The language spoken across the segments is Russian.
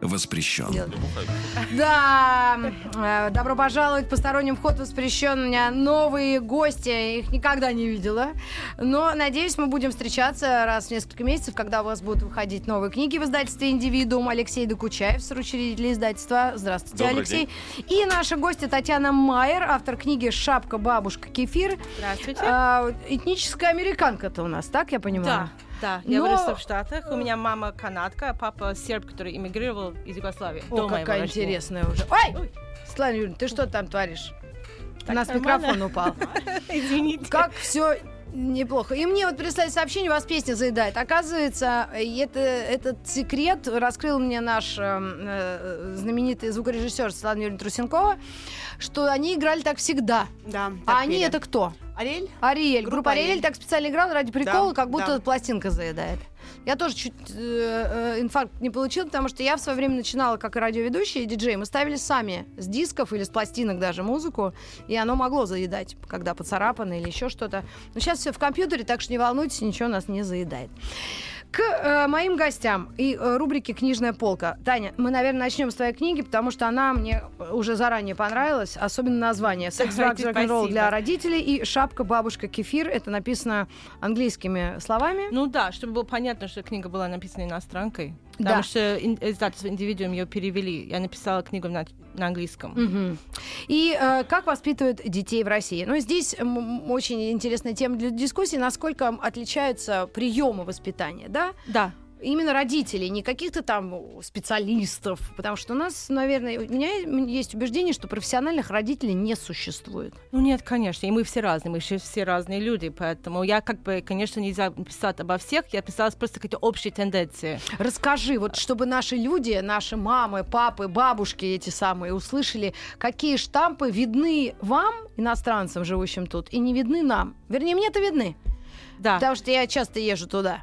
воспрещен. Да, э, добро пожаловать, посторонним вход воспрещен. У меня новые гости, я их никогда не видела. Но, надеюсь, мы будем встречаться раз в несколько месяцев, когда у вас будут выходить новые книги в издательстве «Индивидуум». Алексей Докучаев, соучредитель издательства. Здравствуйте, Добрый Алексей. И наша гостья Татьяна Майер, автор книги «Шапка, бабушка, кефир». Здравствуйте. А, этническая американка-то у нас, так я понимаю? Да, да. Я Но- выросла в Штатах. У меня мама канадка, а папа серб, который эмигрировал из Югославии. О, до моего какая интересная уже. Ой! Ой. Светлана Юрьевна, ты что там творишь? У нас нормально. микрофон упал. Извините. Как все неплохо. И мне вот прислали сообщение, вас песня заедает. Оказывается, это, этот секрет раскрыл мне наш э, э, знаменитый звукорежиссер Светлана Юрьевна Трусенкова, что они играли так всегда. Да. а они это кто? Ариэль? Ариэль. Группа, Группа Ариэль «Ариэль». так специально играла ради прикола, Да, как будто да. пластинка заедает. Я тоже чуть э, э, инфаркт не получила, потому что я в свое время начинала как радиоведущая и диджей. Мы ставили сами с дисков или с пластинок даже музыку, и оно могло заедать, когда поцарапано или еще что-то. Но сейчас все в компьютере, так что не волнуйтесь, ничего нас не заедает. К э, моим гостям и э, рубрике «Книжная полка». Таня, мы, наверное, начнем с твоей книги, потому что она мне уже заранее понравилась, особенно название «Секс, Давайте, рок-н-ролл для родителей» и «Шапка, бабушка, кефир». Это написано английскими словами. Ну да, чтобы было понятно, что книга была написана иностранкой. Да. Потому что ин- издательство «Индивидуум» ее перевели. Я написала книгу на, на английском. Мгм. И э, как воспитывают детей в России? Ну, здесь очень интересная тема для дискуссии, насколько отличаются приемы воспитания, да? Да. Именно родителей, не каких-то там специалистов, потому что у нас, наверное, у меня есть убеждение, что профессиональных родителей не существует. Ну нет, конечно, и мы все разные, мы все разные люди, поэтому я как бы, конечно, нельзя писать обо всех, я писала просто какие-то общие тенденции. Расскажи, вот чтобы наши люди, наши мамы, папы, бабушки эти самые услышали, какие штампы видны вам, иностранцам, живущим тут, и не видны нам. Вернее, мне-то видны, Да. потому что я часто езжу туда.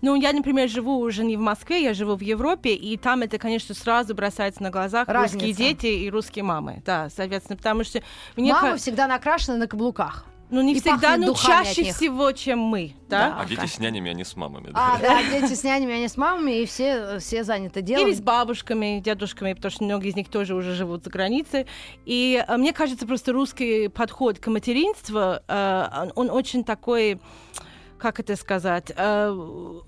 Ну, я, например, живу уже не в Москве, я живу в Европе, и там это, конечно, сразу бросается на глазах Разница. русские дети и русские мамы. Да, соответственно, потому что мне Мамы ка- всегда накрашены на каблуках. ну не и всегда, но духами чаще всего, чем мы, да? Да. А дети с нянями, а не с мамами. А, да, дети с нянями, они с мамами, и все, все заняты делом. Или с бабушками, дедушками, потому что многие из них тоже уже живут за границей. И э, мне кажется, просто русский подход к материнству, э, он, он очень такой как это сказать, э,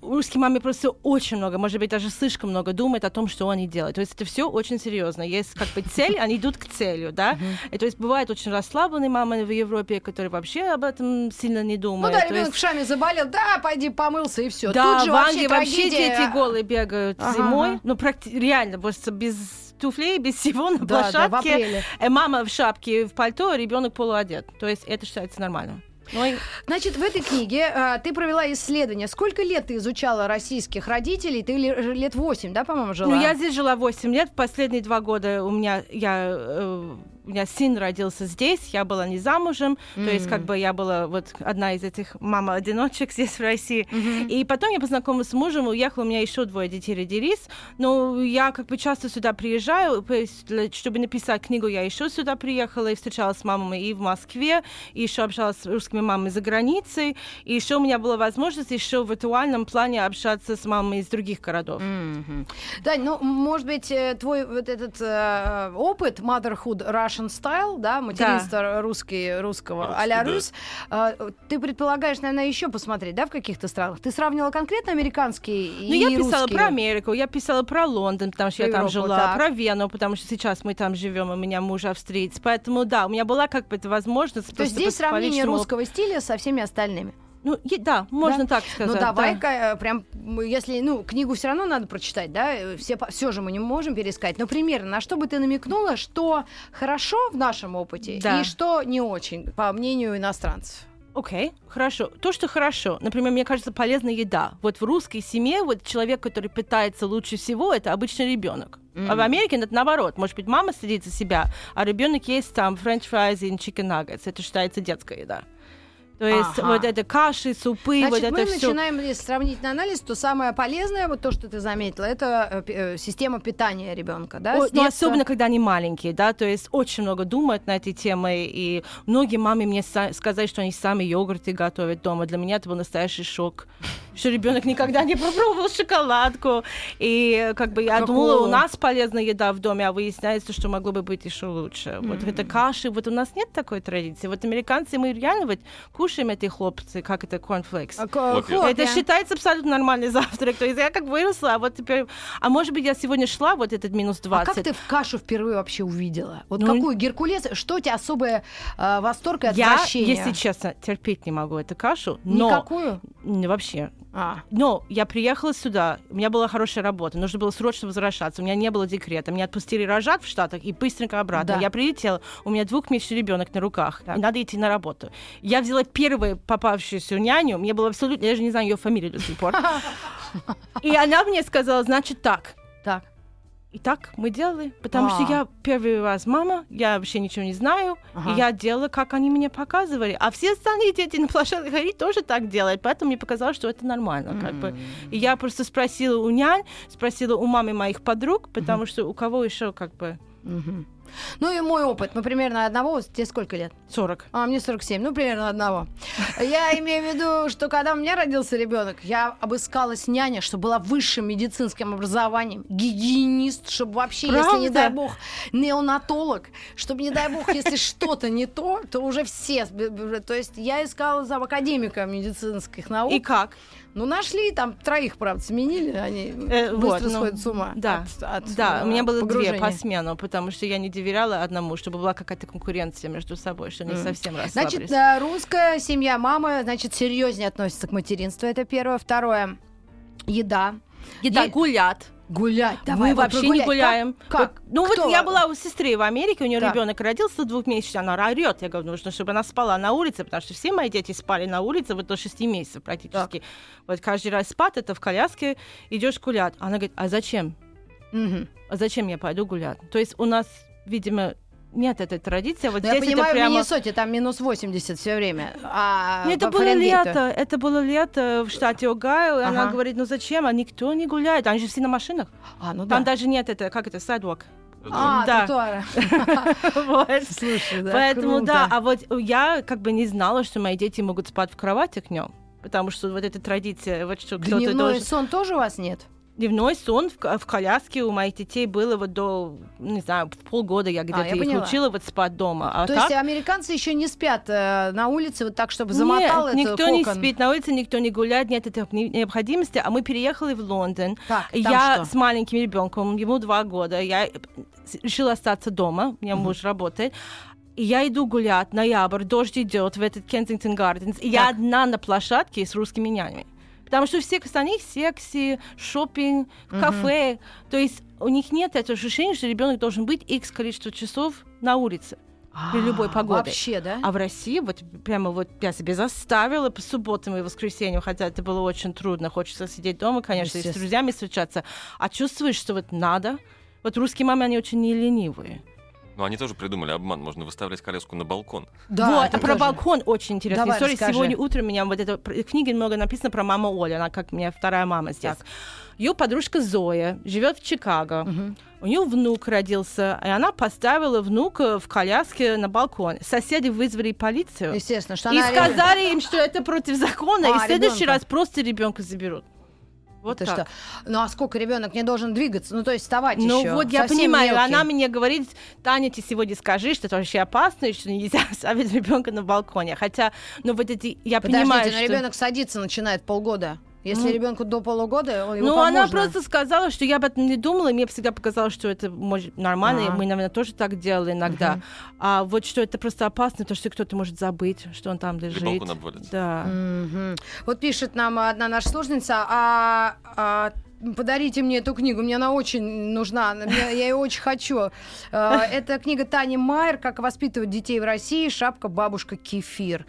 русские мамы просто очень много, может быть, даже слишком много думают о том, что они делают. То есть это все очень серьезно. Есть как бы цель, они идут к целью, да. И то есть бывают очень расслабленные мамы в Европе, которые вообще об этом сильно не Ну думают. да, То ребенок есть- в шаме заболел, да, пойди помылся и все. да, Тут же в Англии вообще, вообще дети голые бегают Ага, зимой. Ну, практи- реально, просто без туфлей, без всего на Да, да, в площадке. апреле. Э, мама в шапке, в пальто, ребенок полуодет. То есть это считается нормально. И- Значит, в этой книге э, ты провела исследование. Сколько лет ты изучала российских родителей? Ты ле- лет 8, да, по-моему, жила? ну, я здесь жила 8 лет. Последние два года у меня, я, э, у меня сын родился здесь, я была не замужем. То есть как бы я была вот одна из этих мама-одиночек здесь, в России. И потом я познакомилась с мужем, уехала, у меня еще двое детей родились. Но я как бы часто сюда приезжаю, чтобы написать книгу, я еще сюда приехала и встречалась с мамами и в Москве, и еще общалась с русскими мамами за границей, и еще у меня была возможность еще в виртуальном плане общаться с мамами из других городов. Мгм. Дань, ну, может быть, э, твой вот этот э, опыт motherhood Russian style, да, материнство русский, русского, Русский, а-ля да. рус, э, ты предполагаешь, наверное, еще посмотреть, да, в каких-то странах? Ты сравнивала конкретно американский и Ну, я писала русский? про Америку, я писала про Лондон, потому что Про я там Европу, жила, так. про Вену, потому что сейчас мы там живем, у меня муж австриец. Поэтому да, у меня была как бы эта возможность. То есть здесь сравнение личному русского стиля со всеми остальными. Ну, да, можно Да? так сказать. Ну да. давай-ка э, прям, если, ну, книгу все равно надо прочитать, да, э, все, все же мы не можем пересказать, но примерно, на что бы ты намекнула, что хорошо в нашем опыте Да. и что не очень, по мнению иностранцев? Окей, хорошо. То, что хорошо, например, мне кажется, полезная еда. Вот в русской семье вот человек, который питается лучше всего, это обычный ребенок. А в Америке это наоборот. Может быть, мама следит за себя, а ребенок есть там french fries и chicken nuggets. Это считается детская еда. То есть Ага. вот это каши, супы, Значит, вот это мы все. начинаем, если сравнительный анализ, то самое полезное, вот то, что ты заметила, это э, э, система питания ребенка, да? О, ну, особенно, когда они маленькие, да, то есть очень много думают на эти темы, и многие мамы мне сказали, что они сами йогурты готовят дома. Для меня это был настоящий шок, что ребенок никогда не попробовал шоколадку, и как бы я думала, у нас полезная еда в доме, а выясняется, что могло бы быть еще лучше. Вот это каши, вот у нас нет такой традиции. Вот американцы, мы реально вот кушаем эти хлопцы, как это. А, ко- Хлопья. хлопья. Это считается абсолютно нормальный завтрак. То есть я как выросла, а вот теперь... А может быть, я сегодня шла, вот этот минус А 20. как ты в кашу впервые вообще увидела? Вот Ну, какую Геркулес? Что у тебя особое э, восторг и Я, отвращение? если честно, терпеть не могу эту кашу, но... Никакую? Вообще. А, Но я приехала сюда, у меня была хорошая работа, нужно было срочно возвращаться, у меня не было декрета, меня отпустили рожать в Штатах и быстренько обратно. Да. Я прилетела, у меня двухмесячный ребенок на руках, и надо идти на работу. Я взяла первую попавшуюся няню, мне было абсолютно, я даже не знаю ее фамилию до сих пор. И она мне сказала, значит так, так. И так мы делали, потому что А. я первый раз мама, я вообще ничего не знаю, Ага. и я делала, как они мне показывали. А все остальные дети на площадке они тоже так делают, поэтому мне показалось, что это нормально. Как бы. И я просто спросила у нянь, спросила у мамы моих подруг, потому что у кого еще как бы Мгм. Ну и мой опыт. Мы примерно одного. Тебе сколько лет? 40. А мне 47, ну примерно одного. Я имею в виду, что когда у меня родился ребенок, я обыскалась няня, что была высшим медицинским образованием, гигиенист, чтобы вообще, если не Правда? дай бог, неонатолог, чтобы не дай бог, если что-то не то, то уже все. То есть я искала за академика медицинских наук. И как? Ну нашли там троих, правда, сменили, они Э, быстро вот, ну, сходят с ума. Да, от- от, да, у меня было погружения. две по смену, потому что я не доверяла одному, чтобы была какая-то конкуренция между собой, что не совсем расслабились. Значит, э, русская семья, мама, значит, серьезнее относится к материнству. Это первое. Второе. Еда. Еда, Е- гулять. Гулять. Давай, мы вообще не прогулять. гуляем. Как? Вот, ну Кто? вот я была у сестры в Америке, у нее Так. ребенок родился двухмесячный, она орет. Я говорю, нужно, чтобы она спала на улице, потому что все мои дети спали на улице вот до 6 месяцев практически. Вот каждый раз спать, это в коляске, идешь гулять. Она говорит, а зачем? Мгм. А зачем я пойду гулять? То есть у нас, видимо, нет этой традиции. Вот Ну, я здесь понимаю, это прямо... в Миннесоте там минус 80 все время. А Ну, это было лето, это было лето в штате Огайо, и она Ага. говорит, ну зачем, а никто не гуляет, они же все на машинах. А, ну Там да. даже нет это, как это, sidewalk. А, Да. Вот. Слушай, да, Поэтому круто. да, а вот я как бы не знала, что мои дети могут спать в кроватях днем. Потому что вот эта традиция, вот что кто-то Дневной должен... сон тоже у вас нет? Дневной сон в, в коляске у моих детей было вот до, не знаю, полгода я где-то А, я их поняла. учила вот спать дома. А То так? есть американцы еще не спят э, на улице вот так, чтобы Нет, замотал это никто не кокон? спит на улице, никто не гуляет, нет этой не- необходимости. А мы переехали в Лондон. Так, я что? с маленьким ребенком, ему два года, я решила остаться дома, у меня муж работает. И я иду гулять, ноябрь, дождь идет в этот Кенсингтон Гарденс, и я Так. одна на площадке с русскими нянями. Потому что все остальные секси, шопинг, кафе. То есть у них нет этого ощущения, что ребенок должен быть X количество часов на улице при любой А, погоде. Вообще, да? А в России вот прямо вот я себе заставила по субботам и воскресеньям, хотя это было очень трудно. Хочется сидеть дома, конечно, и с друзьями встречаться. А чувствуешь, что вот надо. Вот русские мамы, они очень не ленивые. Ну, они тоже придумали обман. Можно выставлять коляску на балкон. Да, вот, а про тоже. балкон очень интересная Давай, история. расскажи. Сегодня утром у меня вот это в книге много написано про маму Олю, она как у меня вторая мама здесь. Так. Ее подружка Зоя живет в Чикаго. Мгм. У нее внук родился, и она поставила внука в коляске на балкон. Соседи вызвали полицию. Естественно, что И она... сказали им, что это против закона, А, и в следующий ребёнка. раз просто ребенка заберут. Вот Ты так. что? Ну а сколько ребенок не должен двигаться? Ну то есть вставать Ну еще. вот я Совсем понимаю, мелкий. она мне говорит, Таня, ты сегодня скажи, что это вообще опасно, и что нельзя оставить ребенка на балконе. Хотя, ну вот эти, я Подождите, понимаю, но что... ребенок садиться начинает полгода. Если Ну. ребенку до полугода, его Ну, она можно. просто сказала, что я об этом не думала, и мне всегда показалось, что это может нормально, и А. мы, наверное, тоже так делали иногда. Мгм. А вот что это просто опасно, потому что кто-то может забыть, что он там лежит. балкон обвалится. Да. Мгм. Вот пишет нам одна наша слушательница, а, а подарите мне эту книгу, мне она очень нужна, я ее очень хочу. Э, Это книга Тани Майер «Как воспитывать детей в России. Шапка, бабушка, кефир».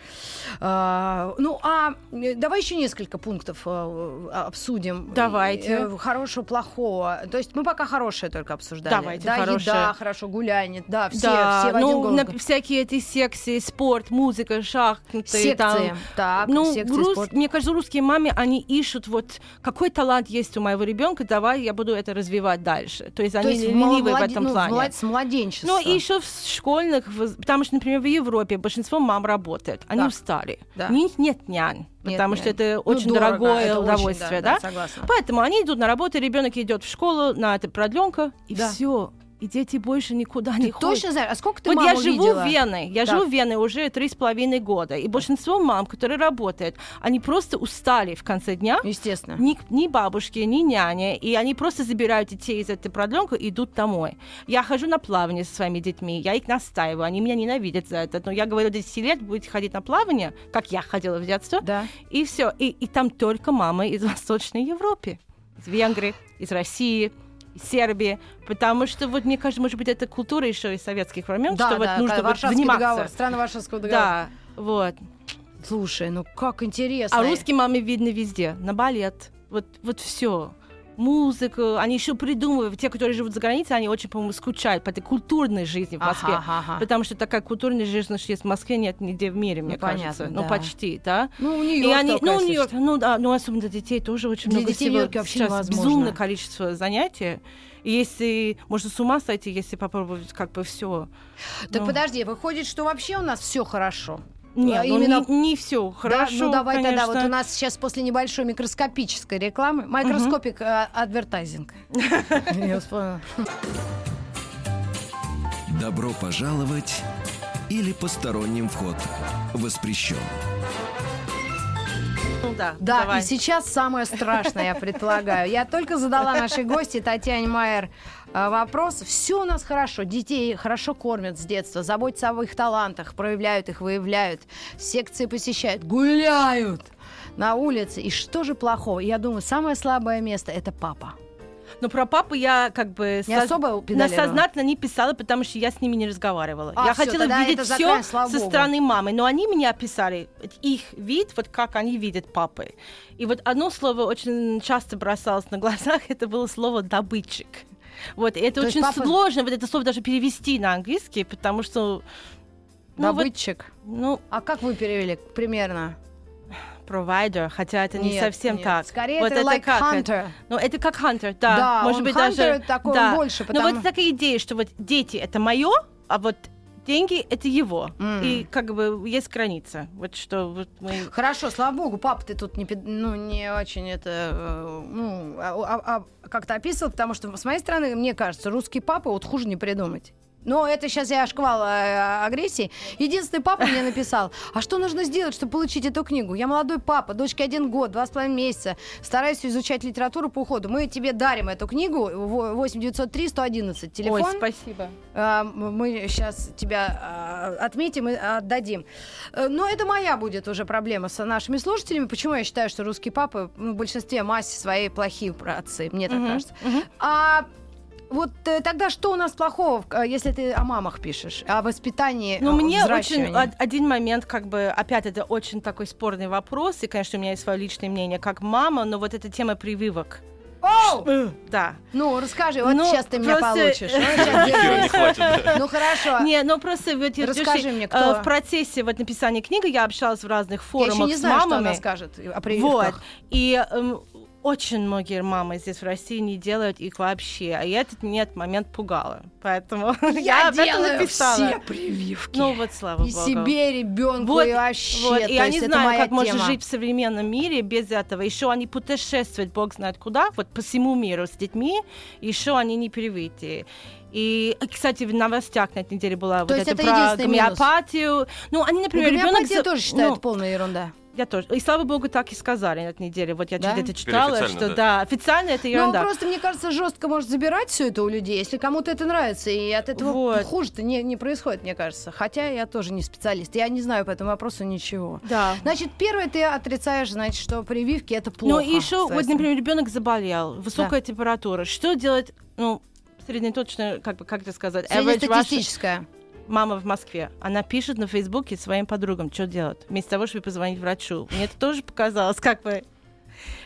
Э, Ну, а э, давай еще несколько пунктов обсудим. Давайте. Хорошего, плохого. То есть мы пока хорошее только обсуждали. Давайте да, хорошее. еда, хорошо, гуляние, да, все, да, все в один ну, на- всякие эти секции, спорт, музыка, шахматы. Секции, там. так, ну, секции, рус- спорт. мне кажется, русские мамы, они ищут вот какой талант есть у моего ребенка, давай я буду это развивать дальше. То есть То они есть в ленивые в этом ну, плане. млад- с младенчества. Ну, и еще в школьных, потому что, например, в Европе большинство мам работают, они Да. устали. Да. У них нет нянь, Нет потому что нянь. это Ну, очень дорого, дорогое это очень, удовольствие, да, да? да, согласна. Поэтому они идут на работу, ребенок идет в школу на это продленка, и Да. все. И дети больше никуда Ты не ходят. точно знаешь? А сколько ты вот я живу видела? в Вене, я Да. живу в Вене уже три с половиной года, и большинство мам, которые работают, они просто устали в конце дня, Естественно. ни, ни бабушки, ни няни, и они просто забирают детей из этой продленки и идут домой. Я хожу на плавание со своими детьми, я их настаиваю, они меня ненавидят за это, но я говорю, до 10 лет будете ходить на плавание, как я ходила в детстве, Да. и все. И, и там только мамы из Восточной Европы, из Венгрии, из России, Сербии, потому что вот мне кажется, может быть, это культура еще из советских времен, Да, что вот да, нужно да, вот вниматься. договор, страна Варшавского договора. Да, вот. Слушай, ну как интересно. А русские мамы видно везде, на балет, вот, вот все. Музыку, они еще придумывают. Те, которые живут за границей, они очень, по-моему, скучают по этой культурной жизни в Москве. Ага, ага. Потому что такая культурная жизнь, что есть в Москве, нет нигде в мире, мне Ну, кажется. понятно, Ну, да. почти, да. Ну, у нее они, ну, Нью-Йорк, ну да, ну особенно для детей тоже очень Для много детей всего. Вообще Сейчас невозможно. безумное количество занятий. И если можно с ума сойти, если попробовать как бы все. Так Ну. подожди, выходит, что вообще у нас все хорошо. Нет, А ну, именно- не, все Да? хорошо. Ну давай тогда, конечно. вот у нас сейчас после небольшой микроскопической рекламы, микроскопик э, адвертайзинг. Я вспомнила. Добро пожаловать или посторонним вход воспрещен. Ну, да, Да, давай. и сейчас самое страшное, я предполагаю. Я только задала нашей гости Татьяне Майер э, вопрос. Все у нас хорошо. Детей хорошо кормят с детства, заботятся об их талантах, проявляют их, выявляют, секции посещают, гуляют на улице. И что же плохого? Я думаю, самое слабое место это папа. Но про папу я как бы Не соз- особо на сознательно не писала, потому что я с ними не разговаривала. А, я всё, хотела видеть все со богу. стороны мамы, но они меня описали их вид, вот как они видят папы. И вот одно слово очень часто бросалось на глазах, это было слово добытчик. Вот, и это То очень папа- сложно вот это слово даже перевести на английский, потому что ну, вот, Добытчик. ну, А как вы перевели примерно? Provider, хотя это не Нет, совсем нет. так. Скорее вот это like как hunter. Это? Ну, это как hunter, да. Да, может он быть, hunter даже... такой, да. больше, Но потому- вот такая идея, что вот дети — это мое, а вот деньги — это его. М. И как бы есть граница. Вот что вот мы... Хорошо, слава богу, папа ты тут не, ну, не очень это, э, ну, а- а- а как-то описывал, потому что с моей стороны, мне кажется, русский папа вот хуже не придумать. Но это сейчас я шквал э, агрессии. Единственный папа мне написал, а что нужно сделать, чтобы получить эту книгу? Я молодой папа, дочке один год, два с половиной месяца, стараюсь изучать литературу по уходу. Мы тебе дарим эту книгу, 8 903 111, телефон. Ой, спасибо. А, Мы сейчас тебя а, отметим и отдадим. Э, Но это моя будет уже проблема с нашими слушателями. Почему я считаю, что русские папы ну, в большинстве массе своей плохие отцы, мне так Мгм, кажется. мгм. А вот э, тогда что у нас плохого, э, если ты о мамах пишешь, о воспитании, Ну, о мне очень один момент, как бы, опять, это очень такой спорный вопрос, и, конечно, у меня есть свое личное мнение как мама, но вот эта тема прививок. Оу! Да. Ну, расскажи, вот Ну, сейчас ты меня просто- получишь. Ну, не хорошо. Не, ну просто вот, я- Расскажи мне, э, кто? в процессе вот написания книги я общалась в разных Я форумах еще не с знаю, что мамами. она скажет о Вот. прививках. И эм, очень многие мамы здесь в России не делают их вообще. И этот нет момент пугало. Поэтому я, Я об этом написала. все прививки. Ну вот, слава и богу. себе, ребенку, Вот, и вообще. Вот, то и я не знаю, как можно тема. жить в современном мире без этого. Еще они путешествуют, бог знает куда, вот по всему миру с детьми, еще они не привитые. И, кстати, в новостях на этой неделе была вот есть это это про единственный минус? гомеопатию. Ну, они, Ну, например, ребенок... гомеопатию за- тоже считают ну, полная ерунда. Я тоже. И слава богу, так и сказали на этой неделе. Вот я Да? где-то читала, что да. да, официально это Ну, ерунда. просто, мне кажется, жестко может забирать все это у людей, если кому-то это нравится, и от этого Вот. хуже-то не, не происходит, мне кажется. Хотя я тоже не специалист, я не знаю по этому вопросу ничего. Да. Значит, первое, ты отрицаешь, значит, что прививки это плохо. Ну и еще, вот, например, ребенок заболел, высокая температура. Что делать, ну, среднеточно, как бы, как это сказать? Среднестатистическая. Мама в Москве. Она пишет на Фейсбуке своим подругам, что делать, вместо того, чтобы позвонить врачу. Мне это тоже показалось, как бы.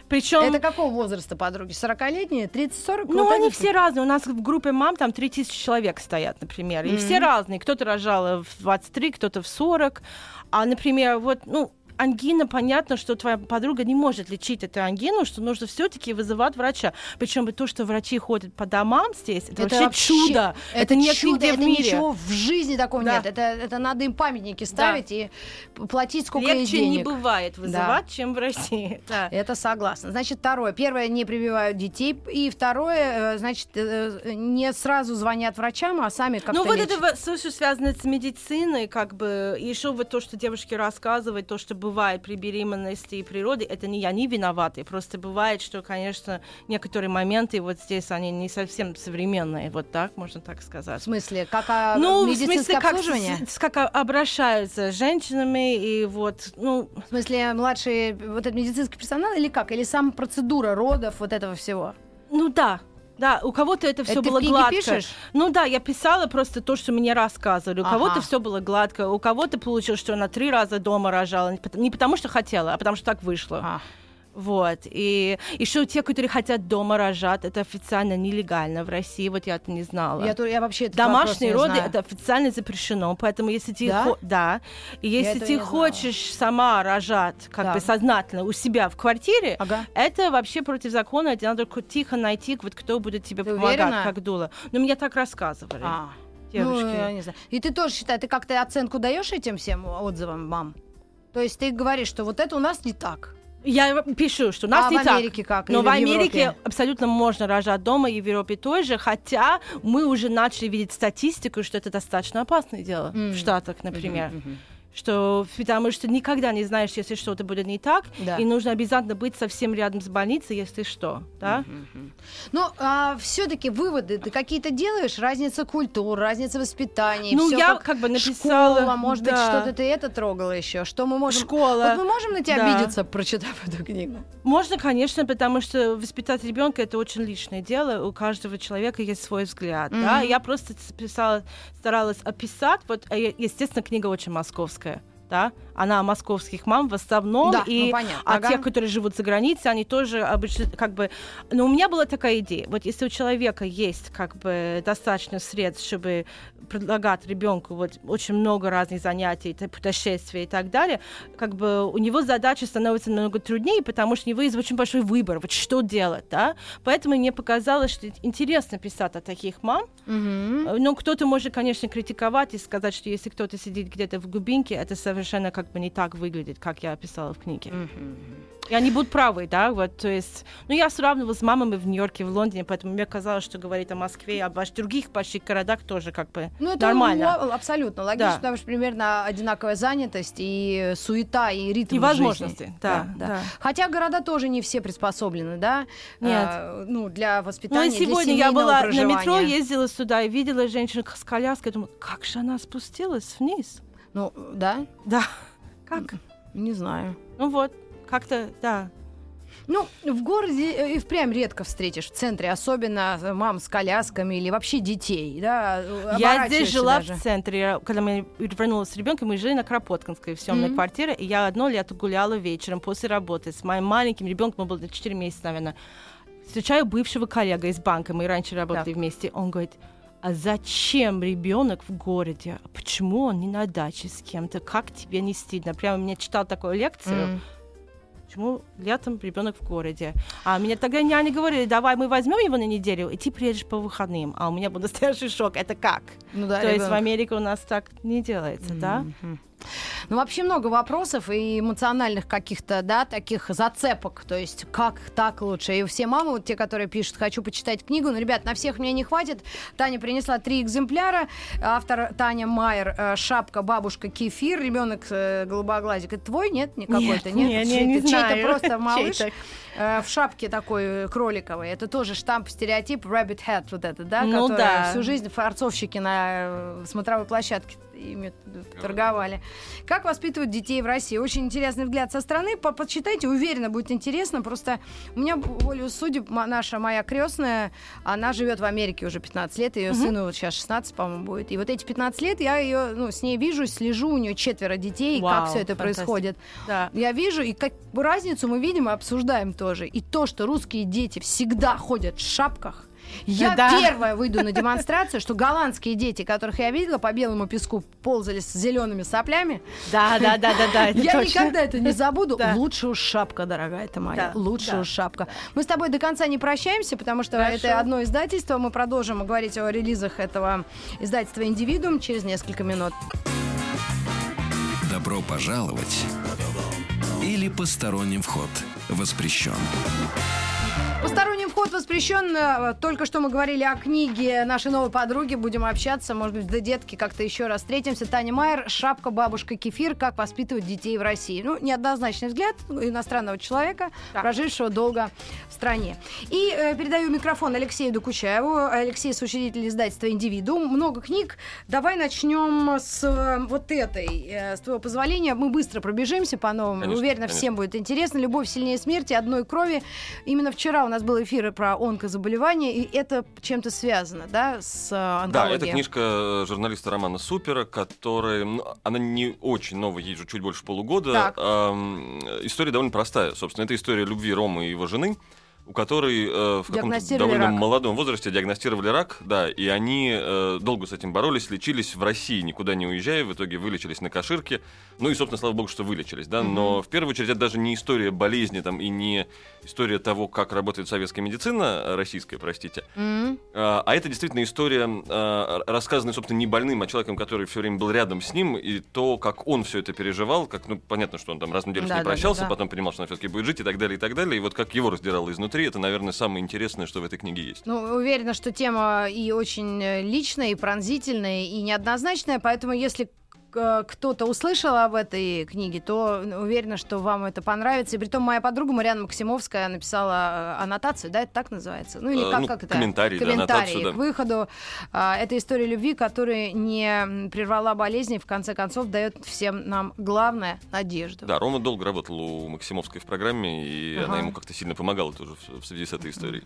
Причем, Это какого возраста подруги? 40-летние? 30-40? ну, Вот они все разные. У нас в группе мам там 3000 человек стоят, например. И все разные. Кто-то рожала в 23, кто-то в 40. А, например, вот, ну, ангина, понятно, что твоя подруга не может лечить эту ангину, что нужно все-таки вызывать врача. Причем то, что врачи ходят по домам здесь, это, вообще, чудо. Это, нет чудо, нигде это в мире. ничего в жизни такого Да. нет. Это, это надо им памятники ставить и п- платить сколько Легче не денег. бывает вызывать, чем в России. Да. Это согласна. Значит, второе. Первое, не прививают детей. И второе, э, значит, э, не сразу звонят врачам, а сами как-то Ну вот лечат. это что связано с медициной, как бы, и еще вот то, что девушки рассказывают, то, что бывает при беременности и при роде, это не я, не виноваты. Просто бывает, что, конечно, некоторые моменты вот здесь, они не совсем современные, вот так, можно так В сказать. смысле, как а, Ну, в медицинское смысле, как, обслуживание? с- с- как обращаются с женщинами, и вот, ну, В смысле, младший вот этот медицинский персонал или как? Или сама процедура родов, вот этого всего? ну да, да, у кого-то это все Это было гладко. пишешь? Ну да, я писала просто то, что мне рассказывали. У Ага. кого-то все было гладко, у кого-то получилось, что она три раза дома рожала. Не потому что хотела, а потому что так вышло. А. Вот. И еще те, которые хотят дома рожать, это официально нелегально в России. Вот я это не знала. Я, я вообще Домашние роды знаю. это официально запрещено, поэтому если ты Да? хо- да, и если ты не знала. хочешь сама рожать как Да. бы сознательно у себя в квартире, Ага. это вообще против закона, это надо тихо найти, вот кто будет тебе Ты помогать, уверена? как дула. Но мне так рассказывали. А. Девушки. Ну, я не знаю. И ты тоже считай, ты как-то оценку даешь этим всем отзывам, мам? То есть ты говоришь, что вот это у нас не так. Я пишу, что у нас а не в так. Америке как? Но Или в Америке Европе? абсолютно можно рожать дома и в Европе тоже, хотя мы уже начали видеть статистику, что это достаточно опасное дело Мгм. в Штатах, например. Мгм, мгм. Что, потому что никогда не знаешь, если что-то будет не так, Да. и нужно обязательно быть совсем рядом с больницей, если что, да? Ну, а все-таки выводы ты какие-то делаешь? Разница культур, разница воспитания. Ну, я как как бы написала... Школа, может быть, да. что-то ты это трогала еще? Что мы можем... Школа. Вот мы можем на тебя Да. обидеться, прочитав эту книгу? Можно, конечно, потому что воспитать ребенка это очень личное дело. У каждого человека есть свой взгляд. Да? Мгм. Я просто писала, старалась описать. Вот, э, естественно, книга очень московская. Да? Она о московских мам в основном. Да, и ну, понятно, а ага. те, которые живут за границей, они тоже обычно как бы... Но у меня была такая идея. Вот если у человека есть как бы достаточно средств, чтобы предлагать ребенку вот очень много разных занятий, путешествий и так далее, как бы у него задача становится намного труднее, потому что у него есть очень большой выбор, вот что делать, да. Поэтому мне показалось, что интересно писать о таких мам. Мгм. Э, Ну, кто-то может, конечно, критиковать и сказать, что если кто-то сидит где-то в глубинке, это совершенно как бы не так выглядит, как я описала в книге. И они будут правы, да, вот, то есть, ну, я сравнивала с мамами в Нью-Йорке, в Лондоне, поэтому мне казалось, что говорить о Москве, об других больших городах тоже как бы Ну, это нормально. ло- абсолютно логично, Да. потому что примерно одинаковая занятость и суета, и ритм И возможности, жизни. да, да. Хотя города тоже не все приспособлены, да? Нет. А, ну, для Ну, воспитания, и сегодня для я была на семейного метро, проживания. ездила сюда и видела женщину с коляской, думаю, как же она спустилась вниз? Ну, да? Да, как? Не знаю. Ну вот, как-то, да. Ну, в городе э, и впрямь редко встретишь в центре, особенно э, мам с колясками или вообще детей, да? э, Я здесь жила даже. в центре, когда мы вернулась с ребенком, мы жили на Кропоткинской, в съемной Мгм. квартире, и я одно лето гуляла вечером после работы с моим маленьким ребенком, он был 4 месяца, наверное. Встречаю бывшего коллега из банка, мы раньше работали Так. вместе, он говорит, а зачем ребенок в городе? Почему он не на даче с кем-то? Как тебе не стыдно? Прямо мне читал такую лекцию. М. Почему летом ребенок в городе? А мне тогда няни говорили, давай мы возьмем его на неделю, и ты приедешь по выходным. А у меня был настоящий шок. Это как? Ну да, То есть в. Америке у нас так не делается, да? Ну, вообще много вопросов и эмоциональных каких-то, да, таких зацепок. То есть, как так лучше? И все мамы, вот те, которые пишут, хочу почитать книгу, ну, ребят, на всех мне не хватит. Таня принесла три экземпляра. Автор Таня Майер, э, «Шапка, бабушка, кефир», ребенок э, голубоглазик. Это твой, нет? Не какой-то, нет? Нет, не, не Чей-то- знаю. Чей-то просто малыш Чей-то. э, в шапке такой кроликовой. Это тоже штамп, стереотип rabbit head вот это, да? Ну который да. всю жизнь фарцовщики на смотровой площадке ими торговали. Как воспитывают детей в России? Очень интересный взгляд со стороны. По- Почитайте, уверенно будет интересно. Просто у меня волю судеб наша моя крестная, она живет в Америке уже 15 лет, ее сыну вот сейчас 16, по-моему, будет. И вот эти 15 лет я ее, ну, с ней вижу, слежу, у нее четверо детей, и как Вау, все это фантастика. происходит. Да. Я вижу, и как разницу мы видим и обсуждаем тоже. И то, что русские дети всегда ходят в шапках. Я Да. первая выйду на демонстрацию, что голландские дети, которых я видела по белому песку, ползали с зелеными соплями. Да, да, да, да, да. я точно. никогда это не забуду. Да. Лучше уж шапка, дорогая ты моя. Да, Лучше да, уж шапка. Мы с тобой до конца не прощаемся, потому что Хорошо. это одно издательство. Мы продолжим говорить о релизах этого издательства «Индивидуум» через несколько минут. Добро пожаловать или посторонним вход воспрещен. Посторонний вход воспрещен. Э, Только что мы говорили о книге нашей новой подруги. Будем общаться. Может быть, до детки как-то еще раз встретимся. Таня Майер «Шапка, бабушка, кефир. Как воспитывать детей в России». Ну, неоднозначный взгляд иностранного человека, Да. прожившего долго в стране. И э, передаю микрофон Алексею Докучаеву. Алексей, соучредитель издательства «Индивидуум». Много книг. Давай начнем с э, вот этой. Э, с твоего позволения. Мы быстро пробежимся по новым. Конечно, Уверена, конечно. всем будет интересно. «Любовь сильнее смерти», «Одной крови». Именно вчера у нас был эфир про онкозаболевания, и это чем-то связано, да, с э, Да, онкологией? это книжка э, журналиста Романа Супера, которая, ну, она не очень новая, ей же чуть больше полугода. Так. Ам, история довольно простая, собственно. Это история любви Ромы и его жены, у которой э, в каком-то довольно рак. молодом возрасте диагностировали рак, да, и они э, долго с этим боролись, лечились в России, никуда не уезжая, в итоге вылечились на Каширке. Ну и, собственно, слава богу, что вылечились, да. Но в первую очередь это даже не история болезни там и не история того, как работает советская медицина, э, российская, простите, М, а а это действительно история, а, рассказанная, собственно, не больным, а человеком, который все время был рядом с ним, и то, как он все это переживал, как, ну, понятно, что он там раз в неделю с да, прощался, да, да. потом понимал, что он все-таки будет жить и так далее, и так далее, и вот как его раздирало изнутри, это, наверное, самое интересное, что в этой книге есть. Ну, уверена, что тема и очень э, личная, и пронзительная, и неоднозначная, поэтому если кто-то услышал об этой книге, то уверена, что вам это понравится. И притом моя подруга Марьяна Максимовская написала э, аннотацию, да, это так называется? Ну или Э, как, ну, как это? комментарий, да, аннотацию, да. к выходу. А, Это история любви, которая не прервала болезни, в конце концов дает всем нам главное — надежду. Да, Рома долго работал у Максимовской в программе, и Ага. она ему как-то сильно помогала тоже в, связи с этой историей.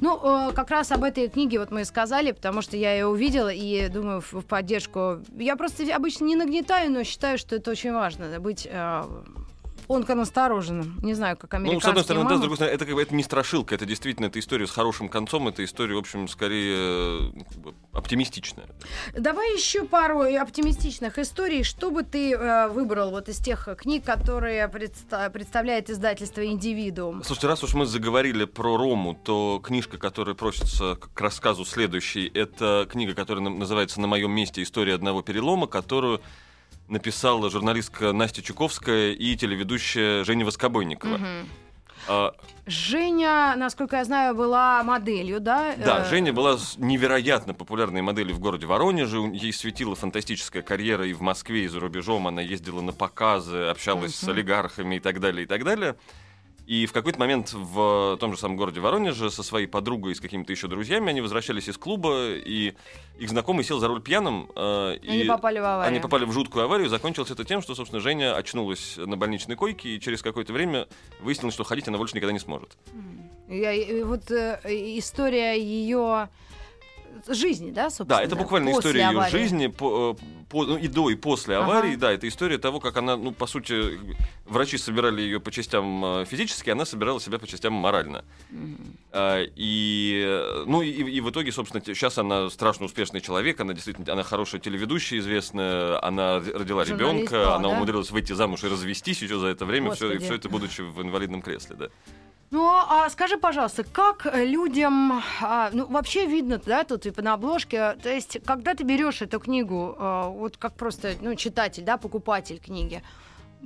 Ну, э, как раз об этой книге вот мы и сказали, потому что я ее увидела и думаю в, в поддержку. Я просто обычно не нагнетаю, но считаю, что это очень важно быть э, онконастороженным. Не знаю, как Ну, американские с одной стороны, да, мамы. с другой стороны, это как бы это не страшилка, это действительно это история с хорошим концом, это история, в общем, скорее э, как бы оптимистичная. Давай еще пару оптимистичных историй. Что бы ты э, выбрал вот из тех книг, которые предста- представляет издательство «Индивидуум»? Слушайте, раз уж мы заговорили про Рому, то книжка, которая просится к рассказу следующей, это книга, которая на- называется «На моем месте. История одного перелома», которую написала журналистка Настя Чуковская и телеведущая Женя Воскобойникова. Мгм. А, Женя, насколько я знаю, была моделью, да? Да, Э, Женя была невероятно популярной моделью в городе Воронеже. Ей светила фантастическая карьера и в Москве, и за рубежом. Она ездила на показы, общалась с олигархами и так далее, и так далее. И в какой-то момент в том же самом городе Воронеже со своей подругой и с какими-то еще друзьями они возвращались из клуба, и их знакомый сел за руль пьяным. э, И они попали в аварию. Они попали в жуткую аварию. Закончилось это тем, что, собственно, Женя очнулась на больничной койке, и через какое-то время выяснилось, что ходить она больше никогда не сможет. Я- вот э, история ее жизни, да, собственно? Да, это буквально после история ее аварии. жизни по, э, по- ну, и до, и после Ага. аварии. Да, это история того, как она, ну, по сути, врачи собирали ее по частям э, физически, она собирала себя по частям морально. А, И, э, ну, и, и в итоге, собственно, сейчас она страшно успешный человек, она действительно, она хорошая телеведущая, известная, она родила Журналист, ребенка, она да? умудрилась выйти замуж и развестись еще за это время, все, Господи. это будучи в инвалидном кресле, да. Ну, а скажи, пожалуйста, как э, людям, а, ну, вообще видно, да, тут типа на обложке, то есть, когда ты берешь эту книгу, а, вот как просто, ну, читатель, да, покупатель книги,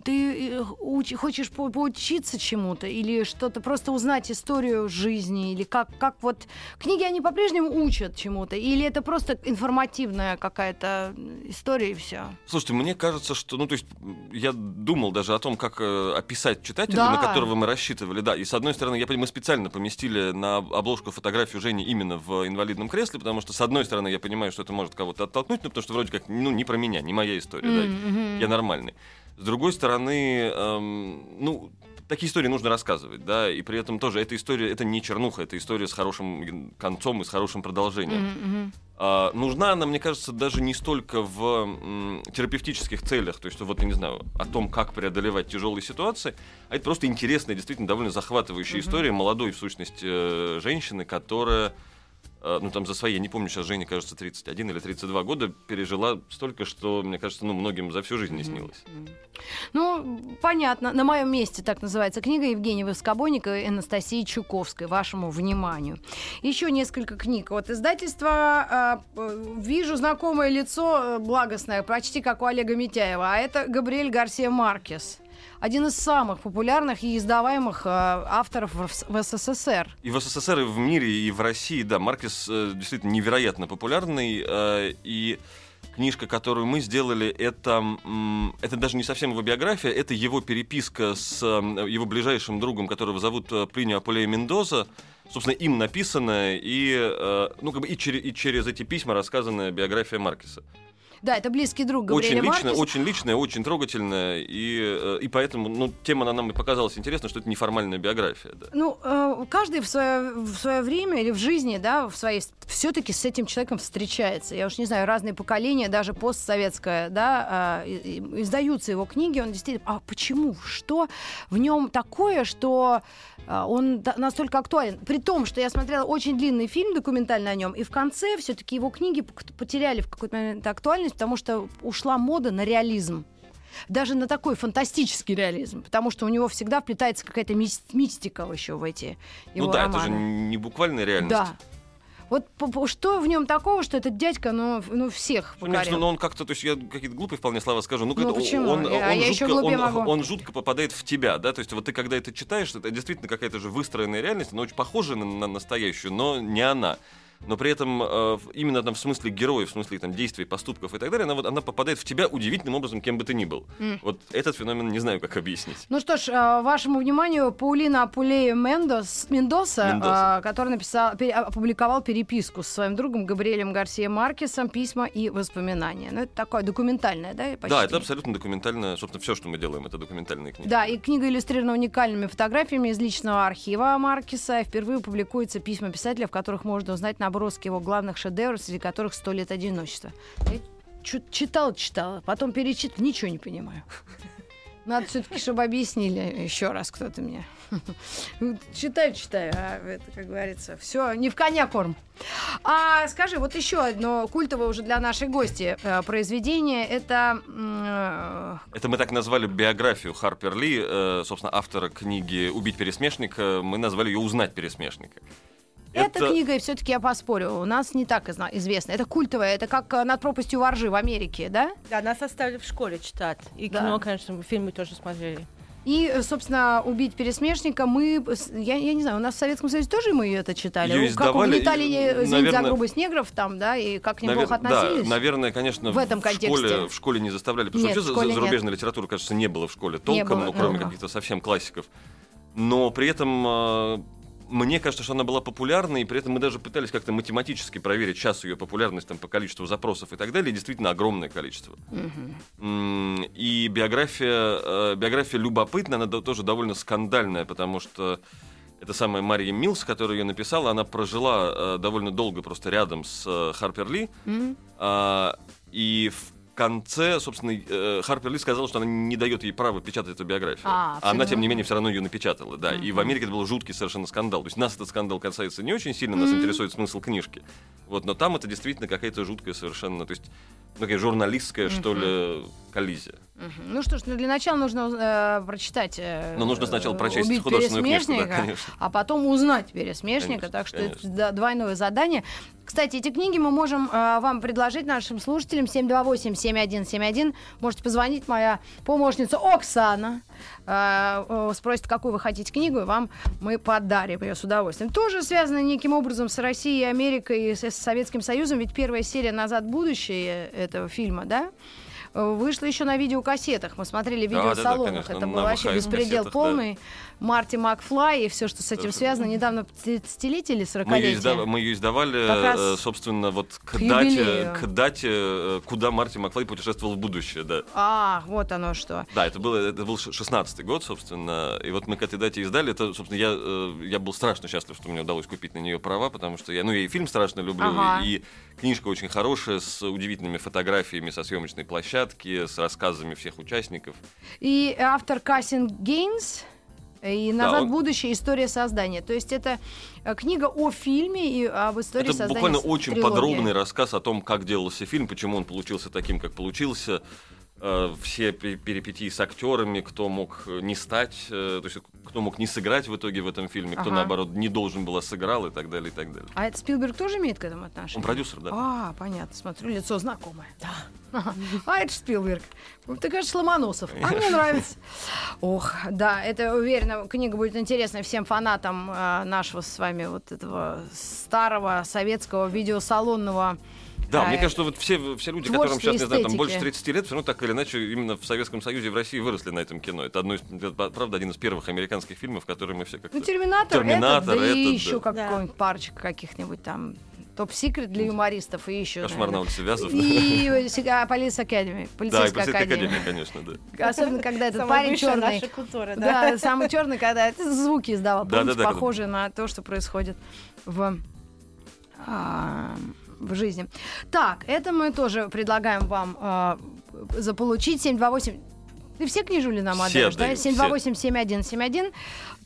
ты э, уч- хочешь по- поучиться чему-то или что-то просто узнать историю жизни или как как вот книги они по-прежнему учат чему-то или это просто информативная какая-то история и все. Слушайте, мне кажется, что, ну, то есть, я думал даже о том, как э, описать читателя, Да. на которого мы рассчитывали, да. И с одной стороны, я понимаю, мы специально поместили на обложку фотографию Жени именно в инвалидном кресле, потому что, с одной стороны, я понимаю, что это может кого-то оттолкнуть, ну, потому что вроде как, ну, не про меня, не моя история, да. Мгм. Я нормальный. С другой стороны, эм, ну, такие истории нужно рассказывать, да, и при этом тоже эта история, это не чернуха, это история с хорошим концом и с хорошим продолжением. Мгм. А, нужна она, мне кажется, даже не столько в м, терапевтических целях, то есть, вот, я не знаю, о том, как преодолевать тяжелые ситуации, а это просто интересная, действительно довольно захватывающая история молодой, в сущности, э, женщины, которая, ну, там, за свои, я не помню, сейчас Жене, кажется, 31 или 32 года, пережила столько, что, мне кажется, ну, многим за всю жизнь не снилось. Ну, понятно. На моем месте так называется книга Евгения Воскобойникова и Анастасии Чуковской. Вашему вниманию. Еще несколько книг. Вот издательство э, «Вижу знакомое лицо, э, благостное, почти как у Олега Митяева». А это Габриэль Гарсия Маркес. Один из самых популярных и издаваемых э, авторов в, в СССР. И в СССР, и в мире, и в России, да, Маркес э, действительно невероятно популярный. э, и книжка, которую мы сделали, это, это даже не совсем его биография, это его переписка с э, его ближайшим другом, которого зовут э, Плинио Аполея Мендоза. Собственно, им написанная и, э, ну, как бы и, через, и через эти письма рассказанная биография Маркеса. Да, это близкий друг Очень Габриэля личная, Маркеса. очень личная, очень трогательная, и, э, и поэтому, ну, тема она нам и показалась интересна, что это неформальная биография, да. Ну, э, каждый в свое, в свое время или в жизни, да, в своей все-таки с этим человеком встречается. Я уж не знаю, разные поколения, даже постсоветское, да, и- издаются его книги, он действительно. А почему? Что в нем такое, что он да- настолько актуален? При том, что я смотрела очень длинный фильм документальный о нем, и в конце все-таки его книги потеряли в какой-то момент актуальность, потому что ушла мода на реализм даже на такой фантастический реализм, потому что у него всегда вплетается какая-то мис- мистика еще в эти его ну да, романы. это же не буквальная реальность. Да. Вот что в нем такого, что этот дядька, ну, ну всех Мне кажется, покорил? ну, он как-то, то есть я какие-то глупые вполне слова скажу, ну, Ну, почему? он, Я- он я жутко, он, могу. он жутко попадает в тебя, да, то есть вот ты когда это читаешь, это действительно какая-то же выстроенная реальность, она очень похожа на, на настоящую, но не она. Но при этом э, именно там в смысле героев, в смысле там действий, поступков и так далее, она вот она попадает в тебя удивительным образом, кем бы ты ни был. М. Вот этот феномен не знаю, как объяснить. Ну что ж, э, вашему вниманию Паулина Апулея Мендос, Мендоса, Мендоса. э, который написал, пере- опубликовал переписку со своим другом Габриэлем Гарсия Маркесом «Письма и воспоминания». Ну, это такое документальное, да? почти? Да, это абсолютно документально, собственно, все, что мы делаем, это документальные книги. Да, и книга иллюстрирована уникальными фотографиями из личного архива Маркеса. Впервые публикуются письма писателя, в которых можно узнать наброски его главных шедевров, среди которых «Сто лет одиночества». Я читала, читала, потом перечитала, ничего не понимаю. Надо все-таки, чтобы объяснили еще раз кто-то мне. Читаю, читаю, а это, как говорится, все, не в коня корм. А скажи, вот еще одно культовое уже для нашей гости э, произведение, это э, Это мы так назвали биографию Харпер Ли, э, собственно, автора книги «Убить пересмешника». Мы назвали ее «Узнать пересмешника». Эта книга, все-таки я поспорю, у нас не так известна. Это культовая, это как э, «Над пропастью воржи» в Америке, да? Да, нас оставили в школе читать. И Да. кино, конечно, фильмы тоже смотрели. И, э, собственно, «Убить пересмешника» мы, я, я не знаю, у нас в Советском Союзе тоже мы это читали? У- как угнетали, и, извините за грубость негров там, да, и как к ним плохо Да, относились? наверное, конечно, В этом контексте. школе, в школе не заставляли, потому Нет, что в вообще нет. зарубежной литературы, кажется, не было в школе толком, было, ну, кроме каких-то совсем классиков. Но при этом э, мне кажется, что она была популярна, и при этом мы даже пытались как-то математически проверить сейчас ее популярность там, по количеству запросов и так далее, и действительно огромное количество. М, И биография, э, биография любопытная, она тоже довольно скандальная, потому что это самая Мария Милс, которая ее написала, она прожила э, довольно долго просто рядом с э, Харпер Ли, а, и в конце, собственно, э, Харпер Ли сказала, что она не дает ей права печатать эту биографию. А, она, всё тем не менее, все равно ее напечатала, да. И в Америке это был жуткий совершенно скандал. То есть нас этот скандал касается не очень сильно, нас Мгм. интересует смысл книжки. Вот, но там это действительно какая-то жуткая совершенно, то есть, ну, такая журналистская, что ли, коллизия. Мгм. Ну что ж, ну для начала нужно э, прочитать. э, Но нужно сначала прочесть «Убить художественную книжку, да, пересмешника», конечно. а потом узнать пересмешника. Конечно, так что конечно. это двойное задание. Кстати, эти книги мы можем э, вам предложить нашим слушателям 728-7171. Можете позвонить. Моя помощница Оксана э, э, спросит, какую вы хотите книгу, и вам мы подарим ее с удовольствием. Тоже связано неким образом с Россией, Америкой и с, Советским Союзом. Ведь первая серия «Назад в будущее» этого фильма, да? Вышла еще на видеокассетах. Мы смотрели в Да, да, да, конечно, Это был вообще беспредел кассетах, да. Марти Макфлай и все, что с этим связано. Недавно 30-летие или 40 Мы ее, издав- мы ее издавали, э, собственно, вот к, к дате, юбилею. к дате, э, куда Марти Маклай путешествовал в будущее, да. А, вот оно что. Да, это, было, это был 16-й год, собственно, и вот мы к этой дате издали. Это, собственно, я, э, я был страшно счастлив, что мне удалось купить на нее права, потому что я, ну, я и фильм страшно люблю, Ага. и книжка очень хорошая, с удивительными фотографиями со съемочной площадки, с рассказами всех участников. И автор Кассин Гейнс и «Назад он- в будущее. История создания». То есть это э, книга о фильме и об истории Это создания буквально с- очень трилогии. подробный рассказ о том, как делался фильм, почему он получился таким, как получился. Э, Все пе- перипетии с актерами, кто мог э, не стать, э, то есть кто мог не сыграть в итоге в этом фильме, кто Ага. наоборот не должен был, а сыграл и так далее, и так далее. А это Спилберг тоже имеет к этому отношение? Он продюсер, да. А, понятно, смотрю, лицо знакомое. Да. А это Спилберг. Ну, Ты, конечно, Ломоносов. А мне нравится. Ох, да, это, уверена, книга будет интересна всем фанатам э, нашего с вами вот этого старого советского видеосалонного Да, а, мне кажется, что вот все, все люди, которым сейчас, не знаю, там больше 30 лет, все равно так или иначе именно в Советском Союзе и в России выросли на этом кино. Это одно из, это, правда, один из первых американских фильмов, которые мы все как-то... Ну, Терминатор, Терминатор, этот, да и этот, еще да. какой-нибудь парочка каких-нибудь там топ-секрет для юмористов и еще. Кошмар на улице Вязов. И Police Academy, Да, и полицейская академия. конечно, да. Особенно, когда этот парень черный. наша культура, да. Да, самый черный, когда это звуки издавал, Да, да, да, похожие на то, что происходит в, а, в жизни. Так, это мы тоже предлагаем вам а, заполучить 728. Ты все книжули нам отдаешь, да? отдаю, все. 728-7171.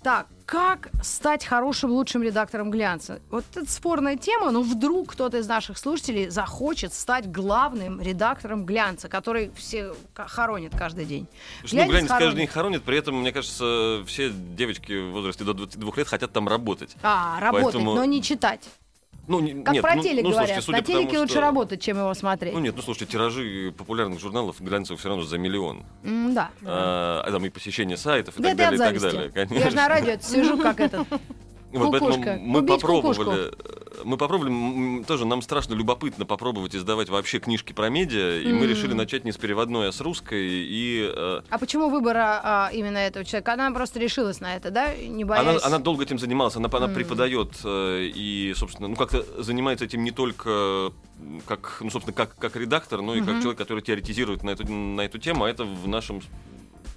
Так, как стать хорошим, лучшим редактором глянца? Вот это спорная тема, но вдруг кто-то из наших слушателей захочет стать главным редактором глянца, который все хоронит каждый день. Слушай, ну, глянец хоронит. каждый день хоронит, при этом, мне кажется, все девочки в возрасте до 22 лет хотят там работать. А, работать, Поэтому- но не читать. Ну, не- Как нет, про ну, телек ну, говорят. слушайте, На телеке лучше что- работать, чем его смотреть. Ну нет, ну слушайте, тиражи популярных журналов глянцевых все равно за миллион. М, да. А, там и посещение сайтов и Да так далее, и так далее. Я же Конечно. на радио сижу, как этот. Вот поэтому мы попробовали, мы попробовали, м, тоже нам страшно любопытно попробовать издавать вообще книжки про медиа, и мы решили начать не с переводной, а с русской, и э, А почему выбора а, именно этого человека? Она просто решилась на это, да? Не она, боясь... она долго этим занималась, она, она М. преподает э, и, собственно, ну как-то занимается этим не только как, ну, собственно, как, как редактор, но и как Мгм. человек, который теоретизирует на эту, на эту тему, а это в нашем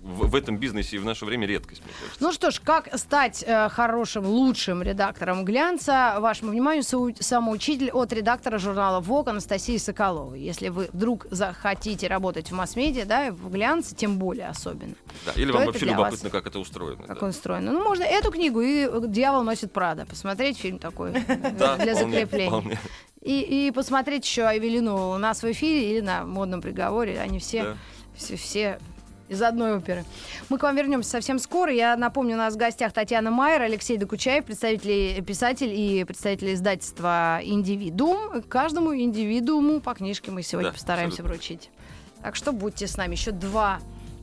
в, в этом бизнесе и в наше время редкость, мне кажется. Ну что ж, как стать э, хорошим, лучшим редактором глянца? Вашему вниманию соу- самоучитель от редактора журнала ВОК Анастасии Соколовой. Если вы вдруг захотите работать в масс-медиа, да, и в глянце, тем более особенно. Да, или вам вообще любопытно, как это устроено. Как да. он устроен. Ну, можно эту книгу и «Дьявол носит Прада». Посмотреть фильм такой Да, для закрепления. И, и посмотреть еще Авелину у нас в эфире или на модном приговоре. Они все, Да. все, все из одной оперы. Мы к вам вернемся совсем скоро. Я напомню, у нас в гостях Татьяна Майер, Алексей Докучаев, представитель, писатель и представитель издательства «Индивидуум». Каждому индивидууму по книжке мы сегодня Да, постараемся абсолютно. вручить. Так что будьте с нами. Еще два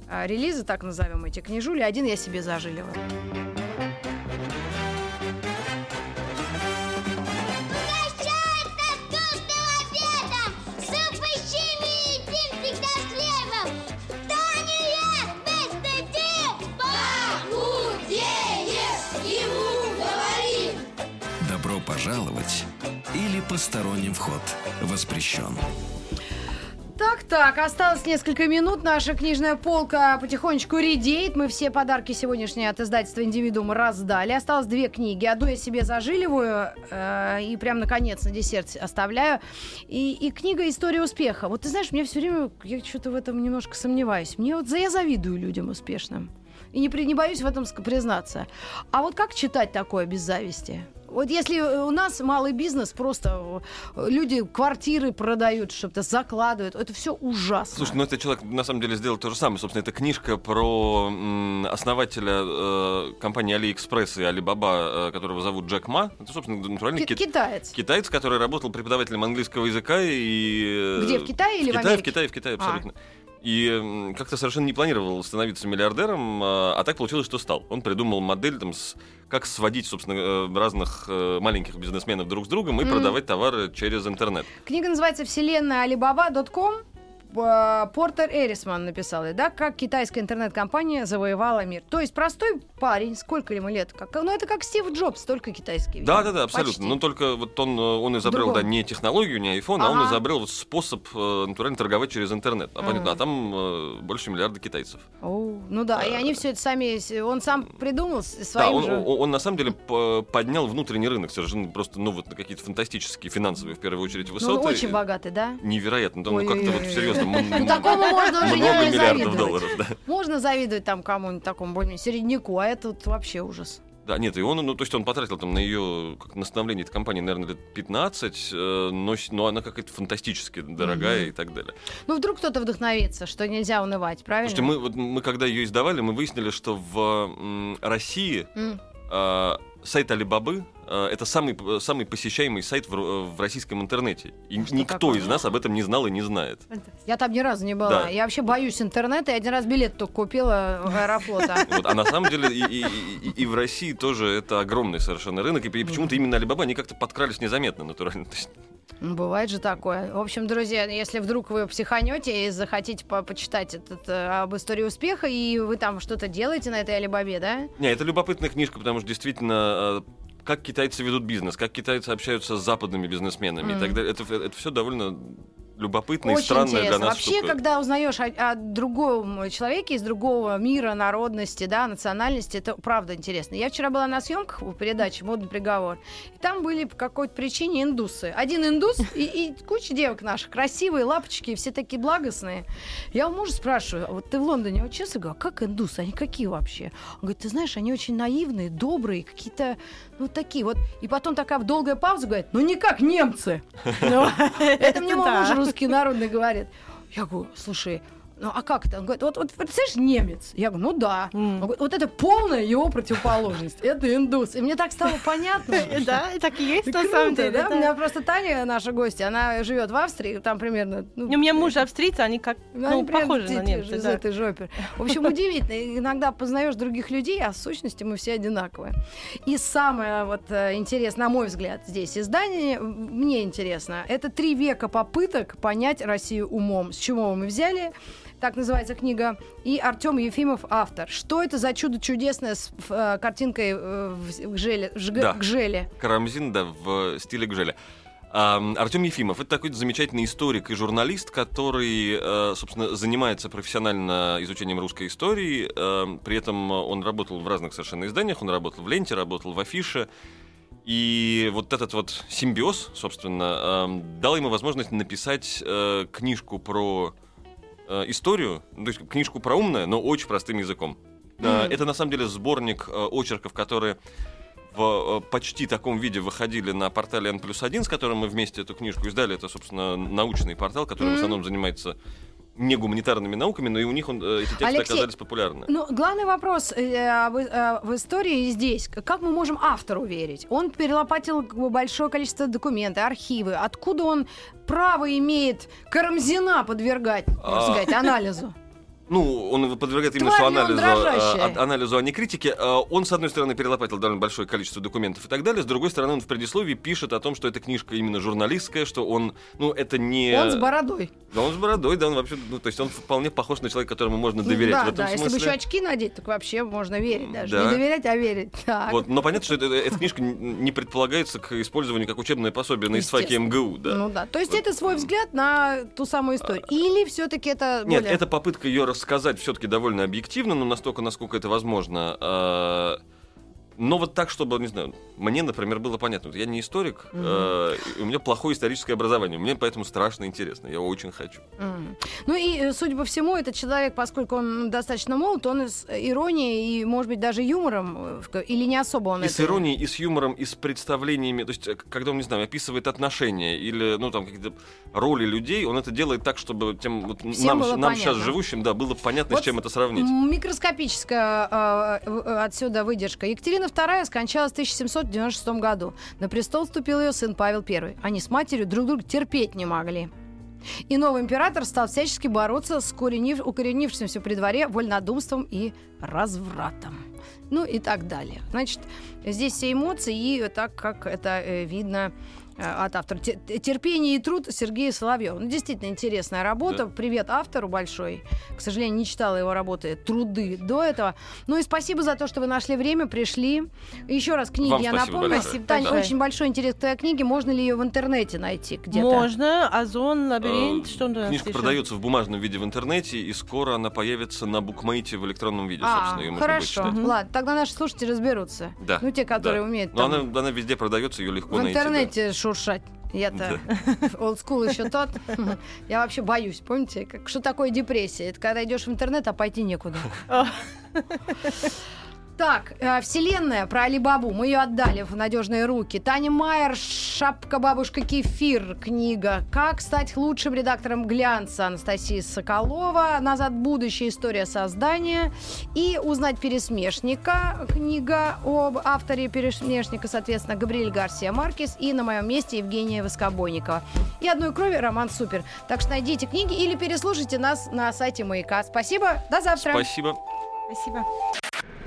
а, релиза, так назовем эти книжули. Один я себе зажиливаю. Посторонним вход воспрещен. Так, так, осталось несколько минут. Наша книжная полка потихонечку редеет. Мы все подарки сегодняшние от издательства «Индивидуум» раздали. Осталось две книги. Одну я себе зажиливаю э, и прям наконец на десерт оставляю. И, и книга «История успеха». Вот ты знаешь, мне все время, я что-то в этом немножко сомневаюсь. Мне вот за- я завидую людям успешным. И не, при- не боюсь в этом признаться. А вот как читать такое без зависти? Вот если у нас малый бизнес, просто э, люди квартиры продают, что-то закладывают, это все ужасно. Слушай, ну этот человек на самом деле сделал то же самое. Собственно, это книжка про основателя э, компании AliExpress и Alibaba, э, которого зовут Джек Ма. Это, собственно, натуральный Ки- кит- Китаец. китаец, который работал преподавателем английского языка и... э, Где, в Китае или в в Китае, в? Китае, в Китае, А. И как-то совершенно не планировал становиться миллиардером, а, а так получилось, что стал. Он придумал модель, там, с- как сводить, собственно, э, разных э, маленьких бизнесменов друг с другом и Мгм. продавать товары через интернет. Книга называется «Вселенная Alibaba.com». П- Портер Эрисман написал, да, как китайская интернет-компания завоевала мир. То есть простой парень, сколько ему лет? Как, ну, это как Стив Джобс, только китайский. Да, видимо. да, да, абсолютно. Почти. Но только вот он, э, он изобрел, Другом. да, не технологию, не iPhone, а он Ага. изобрел вот способ э, натурально торговать через интернет. А, понятно, а там э, больше миллиарда китайцев. О, ну да, и они все это сами, он сам придумал с- Да, своим он, же... он- он на самом деле поднял внутренний рынок совершенно просто, ну вот на какие-то фантастические финансовые в первую очередь Ну, высоты. он очень богатый, да? Невероятно, да, ну как-то вот м- Ну, такому можно уже не завидовать. долларов, да. Можно завидовать там кому-нибудь такому более середняку, а это вообще ужас. Да, нет, и он, ну, то есть он потратил там на ее, как на становление этой компании, наверное, лет 15, э, но, но она какая-то фантастически дорогая и так далее. Ну, вдруг кто-то вдохновится, что нельзя унывать, правильно? Слушайте, мы, вот, мы когда ее издавали, мы выяснили, что в м, России М. э, сайт Алибабы это самый, самый посещаемый сайт в, р- в российском интернете. И Что никто такое? из нас об этом не знал и не знает. Я там ни разу не была. Да. Я вообще боюсь интернета. Я один раз билет только купила в аэрофлота. Вот, а на самом деле и, и- и- и в России тоже это огромный совершенно рынок, и, и почему-то именно Алибаба, они как-то подкрались незаметно, натурально. Ну, Бывает же такое. В общем, друзья, если вдруг вы психанете и захотите по- почитать этот, э, об истории успеха, и вы там что-то делаете на этой Алибабе, да? Не, это любопытная книжка, потому что действительно, э, как китайцы ведут бизнес, как китайцы общаются с западными бизнесменами и так далее, это, это все довольно любопытно и Очень странная интересно. для нас Вообще, штука. когда узнаешь о, о другом человеке из другого мира, народности, да, национальности, это правда интересно. Я вчера была на съемках у передачи «Модный приговор», и там были по какой-то причине индусы. Один индус и, и куча девок наших, красивые, лапочки, все такие благостные. Я у мужа спрашиваю, «А вот ты в Лондоне учился? Говорю, а как индусы? Они какие вообще? Он говорит, ты знаешь, они очень наивные, добрые, какие-то, ну, такие вот. И потом такая долгая пауза, говорит, ну, не как немцы. Ну, Это мне мой муж русский народный говорит. Я говорю, слушай, ну а как это? Он говорит, вот, вот представляешь, немец. Я говорю, ну да. М. Он говорит, вот это полная его противоположность. Это индус. И мне так стало понятно. Да, так и есть на самом деле. да? У меня просто Таня, наша гостья, она живет в Австрии, там примерно... ну, У меня муж австрийцы, они как, ну, ну, похожи на же из этой жопы. В общем, удивительно. Иногда познаешь других людей, а в сущности мы все одинаковые. И самое вот э, интересное, на мой взгляд, здесь издание, мне интересно, это три века попыток понять Россию умом. С чего мы взяли? Так называется книга. И Артем Ефимов автор. Что это за чудо чудесное с э, картинкой э, в гжеле? жг- Да. гжеле? Карамзин, да, в стиле Гжеля. Артем Ефимов это такой замечательный историк и журналист, который, э, собственно, занимается профессионально изучением русской истории. При этом он работал в разных совершенно изданиях. Он работал в Ленте, работал в Афише. И вот этот вот симбиоз, собственно, дал ему возможность написать э, книжку про э, историю, ну, то есть книжку про умное, но очень простым языком. Э, Мгм. Это на самом деле сборник э, очерков, которые в э, почти таком виде выходили на портале N плюс 1, с которым мы вместе эту книжку издали. Это, собственно, научный портал, который в Мгм. основном занимается не гуманитарными науками, но и у них он, э, эти тексты Алексей, оказались популярны. Ну, главный вопрос э, об- э, в истории здесь. Как мы можем автору верить? Он перелопатил большое количество документов, архивы. Откуда он право имеет Карамзина подвергать, А. сказать, анализу? Ну, он подвергает именно что анализу, э, а- анализу, а не критике. Э, Он, с одной стороны, перелопатил довольно большое количество документов и так далее, с другой стороны, он в предисловии пишет о том, что эта книжка именно журналистская, что он, ну, это не... Он с бородой. Да, он с бородой, да, он вообще, ну, то есть он вполне похож на человека, которому можно Ну доверять да, в этом да. Если бы смысле. еще очки надеть, так вообще можно верить даже. Да. Не доверять, а верить. Так. Вот, но понятно, что это- эта книжка не предполагается к использованию как учебное пособие на ИСФАКе. МГУ, да. Ну да. То есть Вот. это свой взгляд на ту самую историю. Или все-таки это Нет, более- это попытка ее рассказать все-таки довольно объективно, но настолько, насколько это возможно. А, Но вот так, чтобы, не знаю, мне, например, было понятно. Вот я не историк, э, и у меня плохое историческое образование. Мне поэтому страшно интересно. Я очень хочу. Мгм. Ну и, э, судя по всему, этот человек, поскольку он достаточно молод, он с иронией и, может быть, даже юмором, э, или не особо он И это... с иронией, и с юмором, и с представлениями. То есть, э, когда он, не знаю, описывает отношения или, ну, там, какие-то роли людей, он это делает так, чтобы тем вот Всем нам, нам сейчас живущим, да, было понятно, Вот с чем это сравнить. Микроскопическая э, э, отсюда выдержка. Екатерина II скончалась в 1796 году. На престол вступил ее сын Павел I. Они с матерью друг друга терпеть не могли. И новый император стал всячески бороться с коренив- укоренившимся при дворе вольнодумством и развратом. Ну и так далее. Значит, здесь все эмоции, и так как это э, видно от автора. Те- Терпение и труд Сергея Соловьева. Ну, действительно интересная работа. Да. Привет автору большой. К сожалению, не читала его работы «Труды» до этого. Ну и спасибо за то, что вы нашли время, пришли. Еще раз книги Вам я напомню. большое. Спасибо Тань, большое. очень большой интерес к твоей книге. Можно ли ее в интернете найти где-то? Можно, Озон, лабиринт, Э, что нас Книжка еще? продается в бумажном виде в интернете, и скоро она появится на букмейте в электронном виде, А, собственно, ее можно будет хорошо. читать. Ладно, тогда наши слушатели разберутся. Да, Ну, те, которые да. умеют Но она, она везде продается, ее легко в найти. да. интернете шуршать. Я-то олдскул еще тот. Я вообще боюсь, помните? Как, что такое депрессия? Это когда идешь в интернет, а пойти некуда. Так, э, Вселенная про Алибабу. Мы ее отдали в надежные руки. Таня Майер, Шапка бабушка Кефир, книга. Как стать лучшим редактором глянца. Анастасия Соколова. Назад в будущее. История создания. И узнать пересмешника. Книга об авторе пересмешника, соответственно, Габриэль Гарсия Маркес. И на моем месте Евгения Воскобойникова. И одной крови роман супер. Так что найдите книги или переслушайте нас на сайте Маяка. Спасибо. До завтра. Спасибо. Спасибо.